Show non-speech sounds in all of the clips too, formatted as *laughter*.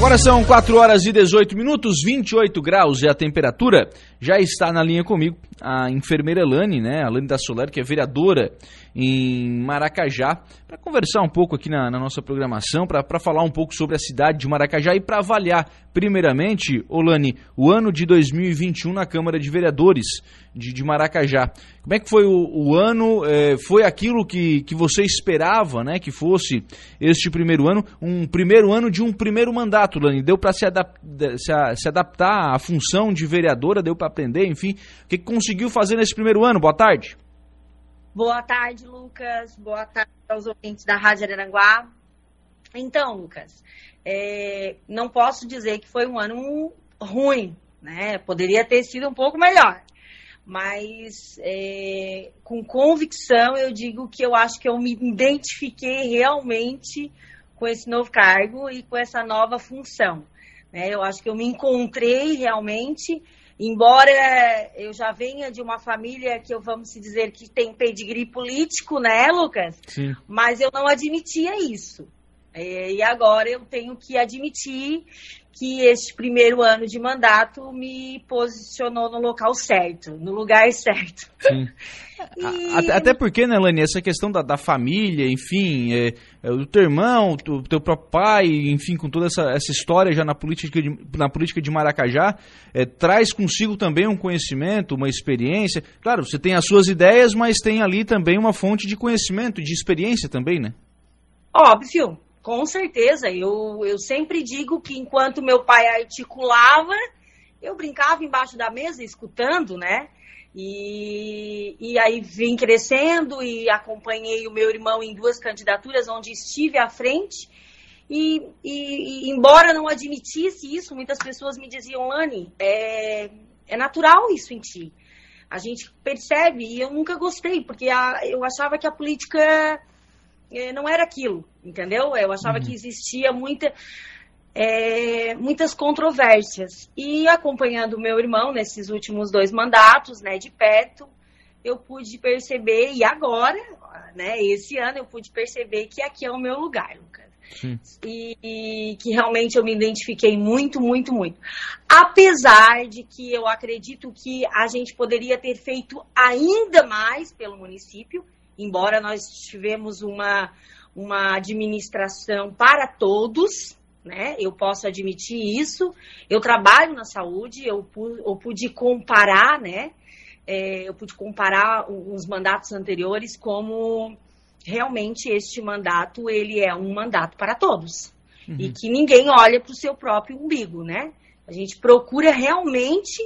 Agora são 4 horas e 18 minutos, 28 graus é a temperatura. Já está na linha comigo a enfermeira Lani, né? A Lani da Soler, que é vereadora em Maracajá, para conversar um pouco aqui na, na nossa programação, para falar um pouco sobre a cidade de Maracajá e para avaliar, primeiramente, Olane, o ano de 2021 na Câmara de Vereadores de, de Maracajá. Como é que foi o, o ano? É, foi aquilo que, que você esperava, né? Que fosse este primeiro ano, um primeiro ano de um primeiro mandato, Lani. Deu para se, adap se, se, adaptar à função de vereadora, deu para aprender, enfim. O que, que conseguiu fazer nesse primeiro ano? Boa tarde. Boa tarde, Lucas. Boa tarde aos ouvintes da Rádio Araranguá. Então, Lucas, é, não posso dizer que foi um ano ruim, né? Poderia ter sido um pouco melhor. Mas é, com convicção eu digo que eu acho que eu me identifiquei realmente com esse novo cargo e com essa nova função. Né? Eu acho que eu me encontrei realmente embora eu já venha de uma família que eu vamos dizer que tem pedigree político, né, Lucas? Sim. Mas eu não admitia isso. É, e agora eu tenho que admitir que este primeiro ano de mandato me posicionou no local certo, no lugar certo. Sim. *laughs* e... até, porque, né, Lani, essa questão da, da família, enfim, é, é, o teu irmão, o teu próprio pai, enfim, com toda essa, essa história já na política de, na política de Maracajá, é, traz consigo também um conhecimento, uma experiência. Claro, você tem as suas ideias, mas tem ali também uma fonte de conhecimento, de experiência também, né? Óbvio, com certeza, eu, eu sempre digo que enquanto meu pai articulava, eu brincava embaixo da mesa escutando, né? E, e aí vim crescendo e acompanhei o meu irmão em duas candidaturas onde estive à frente. E, e, e embora não admitisse isso, muitas pessoas me diziam, Lani, é, é natural isso em ti. A gente percebe e eu nunca gostei, porque a, eu achava que a política não era aquilo, entendeu? Eu achava uhum. que existia muita, é, muitas controvérsias. E acompanhando o meu irmão nesses últimos dois mandatos, né, de perto, eu pude perceber, e agora, né, esse ano, eu pude perceber que aqui é o meu lugar, Lucas. E, e, que realmente eu me identifiquei muito, muito, muito. Apesar de que eu acredito que a gente poderia ter feito ainda mais pelo município, embora nós tivemos uma, uma administração para todos, né? Eu posso admitir isso. Eu trabalho na saúde, eu, eu pude comparar, né? É, eu pude comparar os mandatos anteriores como realmente este mandato ele é um mandato para todos uhum. e que ninguém olha para o seu próprio umbigo, né? A gente procura realmente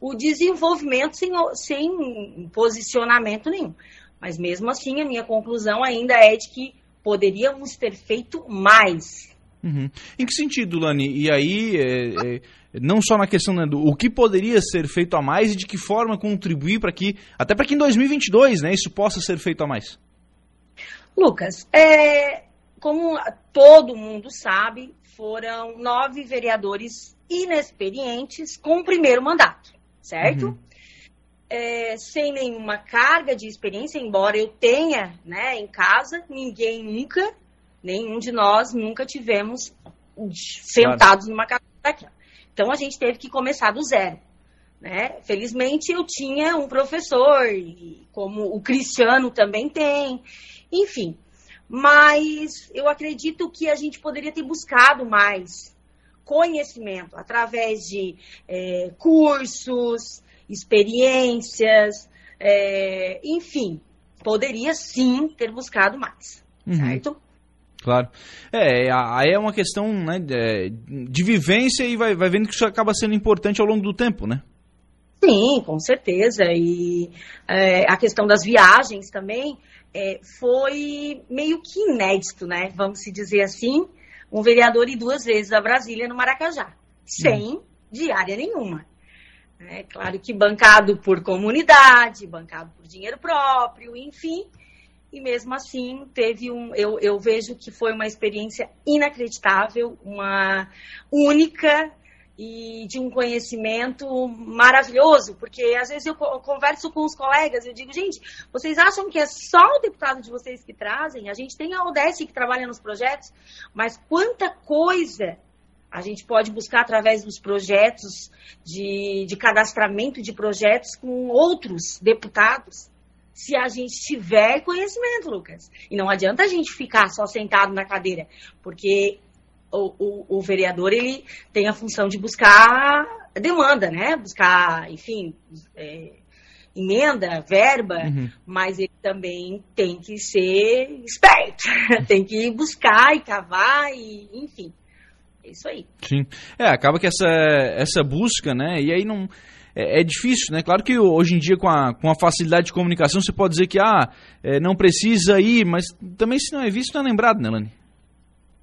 o desenvolvimento sem, sem posicionamento nenhum. Mas mesmo assim, a minha conclusão ainda é de que poderíamos ter feito mais. Uhum. Em que sentido, Lani? E aí, é, é, não só na questão né, do o que poderia ser feito a mais e de que forma contribuir para que, até para que em 2022, né, isso possa ser feito a mais? Lucas, é, como todo mundo sabe, foram nove vereadores inexperientes com o primeiro mandato, certo? Uhum é, sem nenhuma carga de experiência, embora eu tenha né, em casa, ninguém nunca, nenhum de nós nunca tivemos sentados claro. numa cadeira daquela. Então a gente teve que começar do zero. Né? Felizmente eu tinha um professor, como o Cristiano também tem, enfim. Mas eu acredito que a gente poderia ter buscado mais conhecimento através de é, cursos, experiências, é, enfim, poderia sim ter buscado mais, uhum. certo? Claro. É, aí é uma questão né, de vivência e vai, vai vendo que isso acaba sendo importante ao longo do tempo, né? Sim, com certeza. E é, a questão das viagens também é, foi meio que inédito, né? Vamos se dizer assim, um vereador ir duas vezes a Brasília no Maracajá, sem hum. diária nenhuma. É claro que bancado por comunidade, bancado por dinheiro próprio, enfim. E mesmo assim, teve um. Eu, eu vejo que foi uma experiência inacreditável, uma única e de um conhecimento maravilhoso, porque às vezes eu converso com os colegas, eu digo, gente, vocês acham que é só o deputado de vocês que trazem? A gente tem a ODS que trabalha nos projetos, mas quanta coisa A gente pode buscar através dos projetos de, de cadastramento de projetos com outros deputados, se a gente tiver conhecimento, Lucas. E não adianta a gente ficar só sentado na cadeira, porque o, o, o vereador ele tem a função de buscar demanda, né? Buscar, enfim, é, emenda, verba, uhum. mas ele também tem que ser esperto, *laughs* tem que buscar e cavar e, enfim. É isso aí. Sim. É, acaba que essa, essa busca, né? E aí não. É, é, difícil, né? Claro que hoje em dia, com a, com a facilidade de comunicação, você pode dizer que ah, é, não precisa ir, mas também se não é visto, não é lembrado, né, Lani?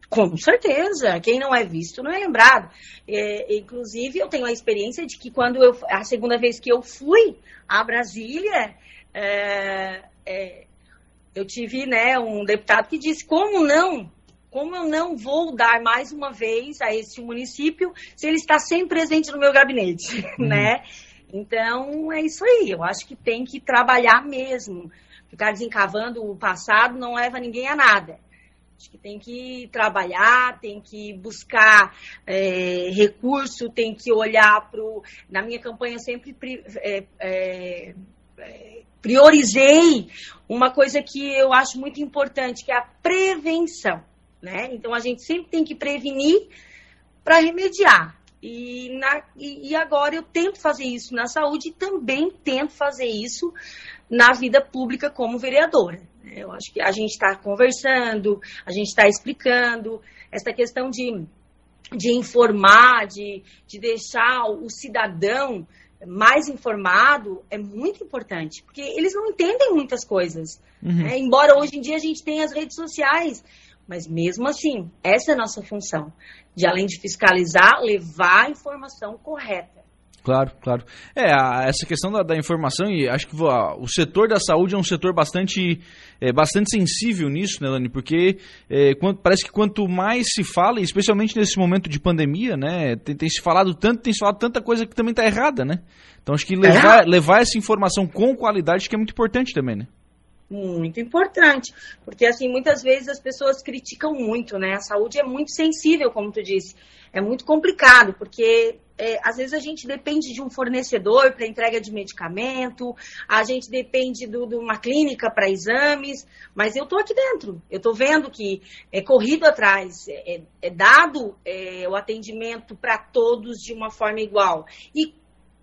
Com certeza, quem não é visto não é lembrado. É, inclusive, eu tenho a experiência de que quando eu, a segunda vez que eu fui a Brasília, é, é, eu tive né, um deputado que disse como não, como eu não vou dar mais uma vez a este município se ele está sempre presente no meu gabinete, *laughs* uhum. né? Então é isso aí. Eu acho que tem que trabalhar mesmo. Ficar desencavando o passado não leva ninguém a nada. Acho que tem que trabalhar, tem que buscar é, recurso, tem que olhar para o. Na minha campanha eu sempre é, é, é, priorizei uma coisa que eu acho muito importante, que é a prevenção. Né? Então a gente sempre tem que prevenir para remediar. E, na, e, agora eu tento fazer isso na saúde e também tento fazer isso na vida pública como vereadora. Eu acho que a gente está conversando, a gente está explicando, essa questão de, de informar, de, de deixar o cidadão mais informado é muito importante, porque eles não entendem muitas coisas. Uhum. Né? Embora hoje em dia a gente tenha as redes sociais, mas mesmo assim, essa é a nossa função, de além de fiscalizar, levar a informação correta. Claro, claro. É, a, essa questão da, da, informação, e acho que a, o setor da saúde é um setor bastante, é, bastante sensível nisso, né, Lani? Porque é, quanto, parece que quanto mais se fala, especialmente nesse momento de pandemia, né, tem, tem, se falado tanto, tem se falado tanta coisa que também está errada, né? Então acho que levar, é. levar essa informação com qualidade que é muito importante também, né? Muito importante, porque assim, muitas vezes as pessoas criticam muito, né? A saúde é muito sensível, como tu disse. É muito complicado, porque é, às vezes a gente depende de um fornecedor para entrega de medicamento, a gente depende do, de uma clínica para exames, mas eu estou aqui dentro, eu estou vendo que é corrido atrás, é, é, é dado é, o atendimento para todos de uma forma igual. E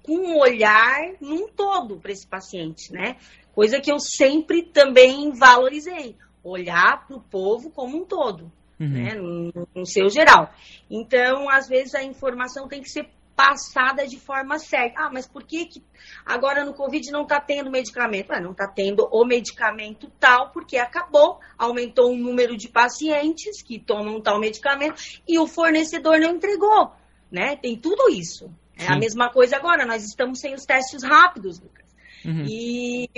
com um olhar num todo para esse paciente, né? Coisa que eu sempre também valorizei, olhar para o povo como um todo, uhum. né, no, no, seu geral. Então, às vezes, a informação tem que ser passada de forma certa. Ah, mas por que, que agora no Covid não está tendo medicamento? Ah, não está tendo o medicamento tal, porque acabou, aumentou o número de pacientes que tomam tal medicamento e o fornecedor não entregou. Né? Tem tudo isso. É a mesma coisa agora, nós estamos sem os testes rápidos, Lucas. Uhum. E,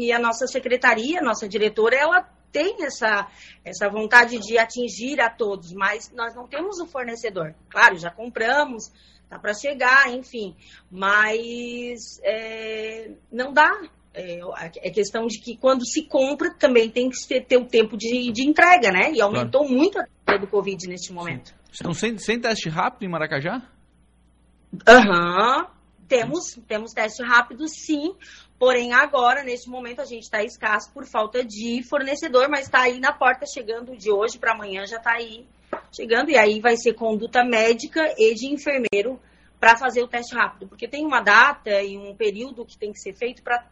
e a nossa secretaria, a nossa diretora, ela tem essa, essa vontade de atingir a todos, mas nós não temos o fornecedor. Claro, já compramos, tá para chegar, enfim, mas é, não dá. É, é, questão de que quando se compra também tem que ter, ter o tempo de, de entrega, né? E aumentou claro. muito a taxa do Covid neste momento. Estão sem, sem teste rápido em Maracajá? Aham. Uhum. Temos, temos teste rápido, sim. Porém, agora, neste momento, a gente está escasso por falta de fornecedor, mas está aí na porta chegando de hoje para amanhã, já está aí chegando. E aí vai ser conduta médica e de enfermeiro para fazer o teste rápido. Porque tem uma data e um período que tem que ser feito para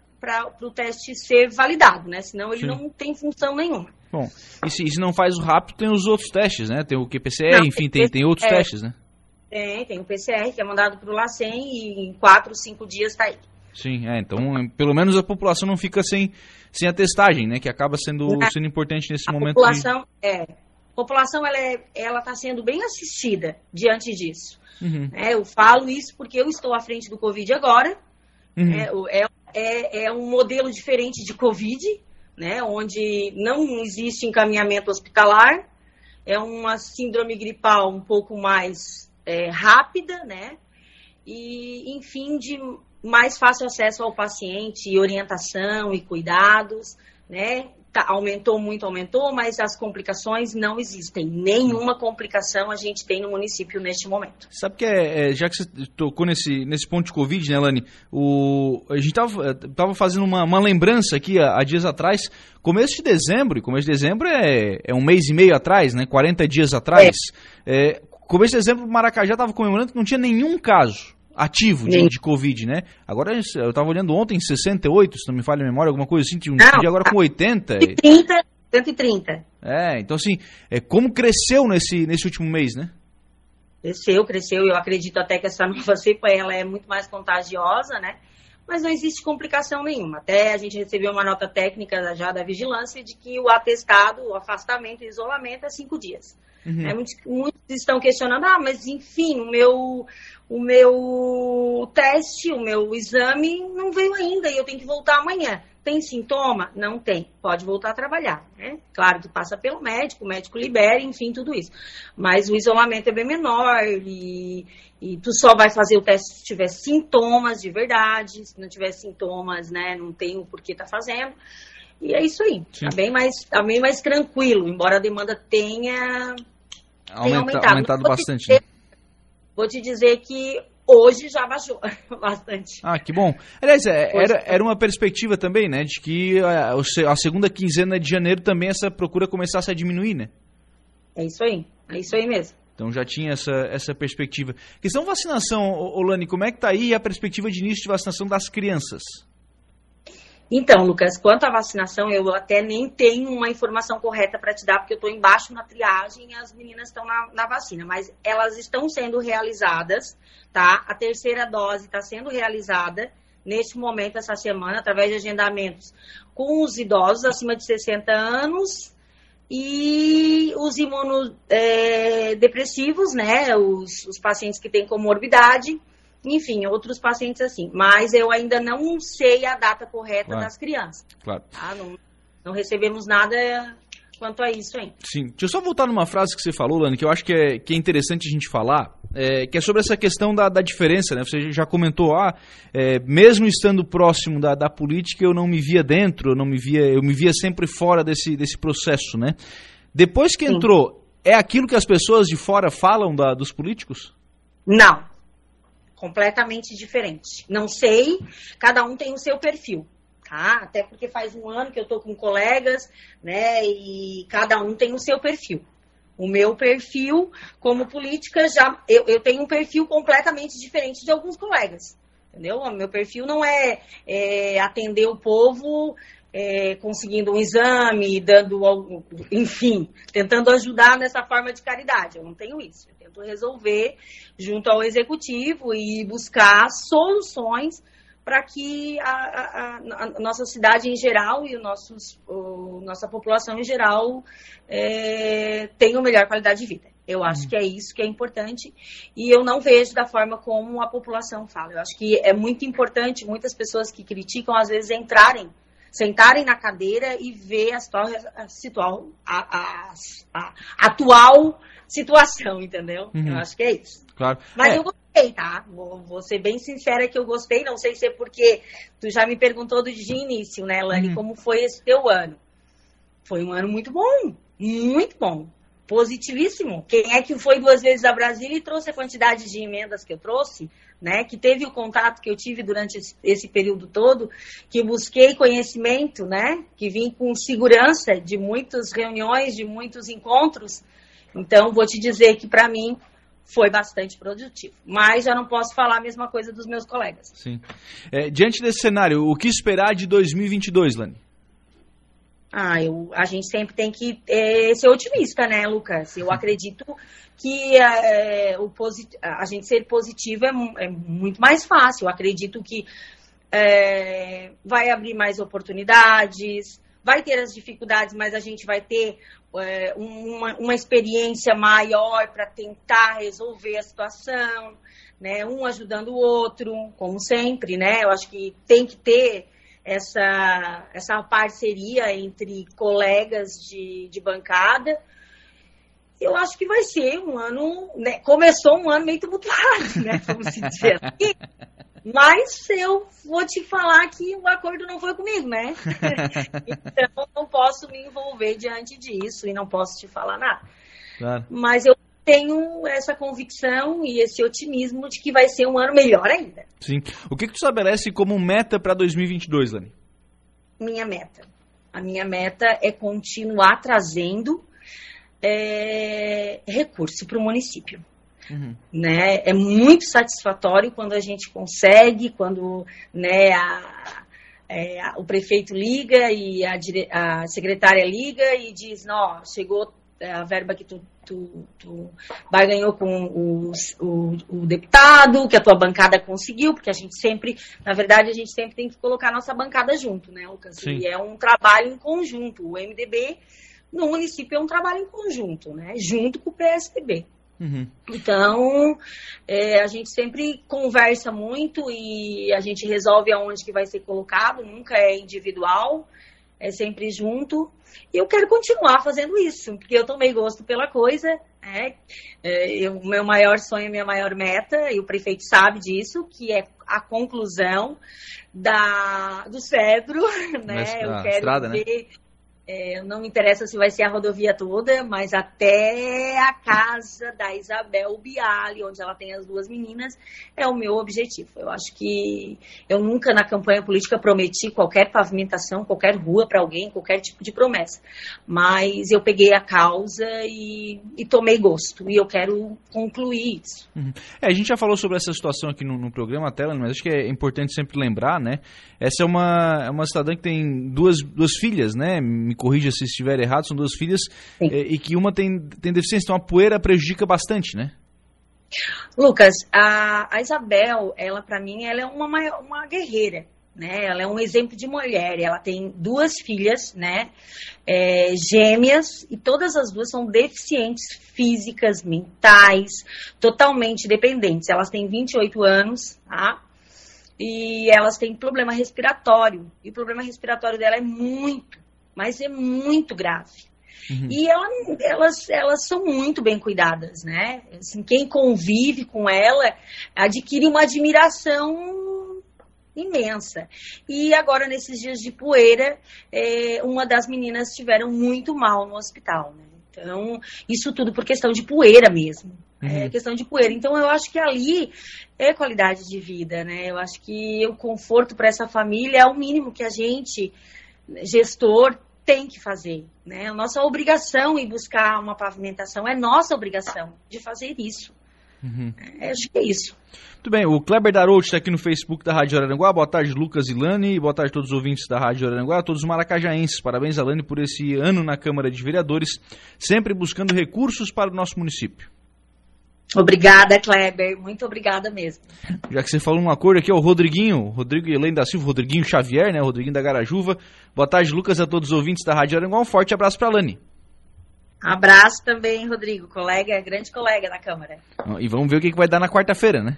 o teste ser validado, né? Senão ele Sim. não tem função nenhuma. Bom, e se, e se, não faz o rápido, tem os outros testes, né? Tem o QPCR, não, enfim, tem, tem outros é, testes, né? Tem, tem o PCR que é mandado para o LACEN e em 4, 5 dias está aí. Sim, é, então pelo menos a população não fica sem, sem a testagem, né? Que acaba sendo, sendo importante nesse a momento. População, de... é, a população ela é, ela está sendo bem assistida diante disso. Uhum. É, eu falo isso porque eu estou à frente do Covid agora. Uhum. É, é, é, é um modelo diferente de Covid, né? Onde não existe encaminhamento hospitalar. É uma síndrome gripal um pouco mais é, rápida, né? E, enfim, de mais fácil acesso ao paciente, orientação e cuidados, né? tá, aumentou muito, aumentou, mas as complicações não existem. Nenhuma complicação a gente tem no município neste momento. Sabe que é, é já que você tocou nesse, nesse ponto de Covid, né, Lani? O, a gente estava tava fazendo uma, uma lembrança aqui há, há, dias atrás, começo de dezembro, e começo de dezembro é, é um mês e meio atrás, né? 40 dias atrás. É. é começo de dezembro, o Maracajá estava comemorando que não tinha nenhum caso ativo de, de, Covid, né? Agora, eu estava olhando ontem, 68, se não me falha a memória, alguma coisa assim, tinha um não, dia agora com 80. 130, 130. É, então assim, é, como cresceu nesse, nesse último mês, né? Cresceu, cresceu, eu acredito até que essa *laughs* nova cepa, ela é muito mais contagiosa, né? Mas não existe complicação nenhuma. Até a gente recebeu uma nota técnica já da vigilância de que o atestado, o afastamento e isolamento é cinco dias. Uhum. É, muitos, muitos, estão questionando, ah, mas enfim, o meu, o meu teste, o meu exame não veio ainda e eu tenho que voltar amanhã. Tem sintoma? Não tem. Pode voltar a trabalhar. Né? Claro que passa pelo médico, o médico libera, enfim, tudo isso. Mas o isolamento é bem menor e, e tu só vai fazer o teste se tiver sintomas de verdade. Se não tiver sintomas, né, não tem o porquê tá fazendo. E é isso aí. Sim. Tá bem, mais, tá bem mais tranquilo, embora a demanda tenha, Aumenta, aumentado. aumentado bastante. Né? Vou te dizer que hoje já baixou *laughs* bastante. Ah, que bom. Aliás, é, era, era uma perspectiva também, né, de que a, a, segunda quinzena de janeiro também essa procura começasse a diminuir, né? É isso aí, é isso aí mesmo. Então já tinha essa, essa perspectiva. Questão vacinação, Olane, como é que está aí a perspectiva de início de vacinação das crianças? Então, Lucas, quanto à vacinação, eu até nem tenho uma informação correta para te dar, porque eu estou embaixo na triagem e as meninas estão na, na, vacina, mas elas estão sendo realizadas, tá? A terceira dose está sendo realizada neste momento, essa semana, através de agendamentos com os idosos acima de 60 anos e os imunodepressivos, né? Os, os pacientes que têm comorbidade enfim, outros pacientes assim. Mas eu ainda não sei a data correta claro. das crianças. Claro. Tá? Não, não recebemos nada quanto a isso hein? Sim. Deixa eu só voltar numa frase que você falou, Lani, que eu acho que é, que é interessante a gente falar, é, que é sobre essa questão da, da diferença, né? Você já comentou, ah, é, mesmo estando próximo da, da política, eu não me via dentro, eu não me via, eu me via sempre fora desse, desse processo, né? Depois que Sim. entrou, é aquilo que as pessoas de fora falam da, dos políticos? Não, completamente diferente. Não sei, cada um tem o seu perfil, tá? Até porque faz um ano que eu tô com colegas, né? E cada um tem o seu perfil. O meu perfil como política já eu, eu tenho um perfil completamente diferente de alguns colegas. Entendeu? O meu perfil não é, é atender o povo é, conseguindo um exame, dando algo, enfim, tentando ajudar nessa forma de caridade. Eu não tenho isso. Eu tento resolver junto ao executivo e buscar soluções para que a, a, a, nossa cidade em geral e o nossos, o, nossa população em geral é, tenham melhor qualidade de vida. Eu acho uhum. que é isso que é importante e eu não vejo da forma como a população fala. Eu acho que é muito importante muitas pessoas que criticam às vezes entrarem sentarem na cadeira e ver a, situação, a, a, a, atual situação, entendeu? Uhum. Eu acho que é isso. Claro. Mas é. eu gostei, tá? Vou, vou, ser bem sincera que eu gostei, não sei se é porque tu já me perguntou do de início, né, Lani, uhum. como foi esse teu ano. Foi um ano muito bom, muito bom positivíssimo. Quem é que foi duas vezes a Brasília e trouxe a quantidade de emendas que eu trouxe, né? Que teve o contato que eu tive durante esse período todo, que busquei conhecimento, né? Que vim com segurança de muitas reuniões, de muitos encontros. Então, vou te dizer que para mim foi bastante produtivo. Mas já não posso falar a mesma coisa dos meus colegas. Sim. É, diante desse cenário, o que esperar de 2022, Lani? Ah, eu, a gente sempre tem que é, ser otimista, né, Lucas? Eu *laughs* acredito que é, o posit... a gente ser positivo é, é, muito mais fácil. Eu acredito que é, vai abrir mais oportunidades, vai ter as dificuldades, mas a gente vai ter é, uma, uma experiência maior para tentar resolver a situação, né? Um ajudando o outro, como sempre, né? Eu acho que tem que ter essa, essa parceria entre colegas de, de bancada. Eu acho que vai ser um ano, né? começou um ano meio tumultuado, né? Vamos dizer assim. *laughs* Mas eu vou te falar que o acordo não foi comigo, né? *laughs* então não posso me envolver diante disso e não posso te falar nada. Claro. Mas eu tenho essa convicção e esse otimismo de que vai ser um ano melhor ainda. Sim. O que, que tu estabelece como meta para 2022, Lani? Minha meta. A minha meta é continuar trazendo é, recurso para o município. Uhum. Né? É muito satisfatório quando a gente consegue, quando né, a, é, o prefeito liga e a, a secretária liga e diz, não, chegou a verba que tu, tu, tu barganhou com o, o, o, deputado, que a tua bancada conseguiu, porque a gente sempre, na verdade, a gente sempre tem que colocar a nossa bancada junto, né, Lucas? Sim. E é um trabalho em conjunto. O MDB no município é um trabalho em conjunto, né? Junto com o PSDB. Uhum. Então, é, a gente sempre conversa muito e a gente resolve aonde que vai ser colocado, nunca é individual, é sempre junto. E eu quero continuar fazendo isso, porque eu tomei gosto pela coisa. Né? É, o meu maior sonho, minha maior meta, e o prefeito sabe disso, que é a conclusão da, do cedro. *laughs* Né? Mas, eu quero estrada, né? ver. Né? É, não me interessa se vai ser a rodovia toda, mas até a casa da Isabel Biali, onde ela tem as duas meninas, é o meu objetivo. Eu acho que eu nunca na campanha política prometi qualquer pavimentação, qualquer rua para alguém, qualquer tipo de promessa. Mas eu peguei a causa e, e tomei gosto. E eu quero concluir isso. Uhum. É, a gente já falou sobre essa situação aqui no, no programa, Tela, mas acho que é importante sempre lembrar, né? Essa é uma, é uma cidadã que tem duas, duas filhas, né? Me corrija se estiver errado, são duas filhas e, é, e que uma tem, tem deficiência, então a poeira prejudica bastante, né? Lucas, a, a Isabel, ela para mim, ela é uma, uma guerreira, né? Ela é um exemplo de mulher. Ela tem duas filhas, né? É, gêmeas e todas as duas são deficientes físicas, mentais, totalmente dependentes. Elas têm 28 anos, tá? E elas têm problema respiratório. E o problema respiratório dela é muito, mas é muito grave. Uhum. E ela, elas, elas são muito bem cuidadas, né? Assim, quem convive com ela adquire uma admiração imensa. E agora, nesses dias de poeira, é, uma das meninas estiveram muito mal no hospital, né? Então, isso tudo por questão de poeira mesmo. É uhum. É questão de poeira. Então, eu acho que ali é qualidade de vida, né? Eu acho que o conforto para essa família é o mínimo que a gente, gestor, tem que fazer, né? A nossa obrigação em buscar uma pavimentação é nossa obrigação de fazer isso. Uhum. É, acho que é isso. Muito bem, o Kleber Darout está aqui no Facebook da Rádio Araranguá. Boa tarde, Lucas e Lani. Boa tarde a todos os ouvintes da Rádio Araranguá, a todos os maracajaenses. Parabéns, Lani, por esse ano na Câmara de Vereadores, sempre buscando recursos para o nosso município. Obrigada, Kleber. Muito obrigada mesmo. Já que você falou um acordo aqui, é o Rodriguinho, Rodrigo Helene da Silva, Rodriguinho Xavier, né? Rodriguinho da Garajuva. Boa tarde, Lucas, a todos os ouvintes da Rádio Aranguá. Um forte abraço para a Lani. Abraço também, Rodrigo, colega, grande colega da Câmara. E vamos ver o que vai dar na quarta-feira, né?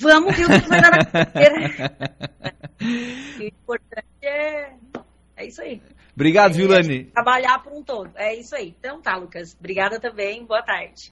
Vamos ver o que vai dar na quarta-feira. *laughs* o importante é, é isso aí. Obrigado, é, viu, Lani? Trabalhar por um todo. É isso aí. Então tá, Lucas. Obrigada também. Boa tarde.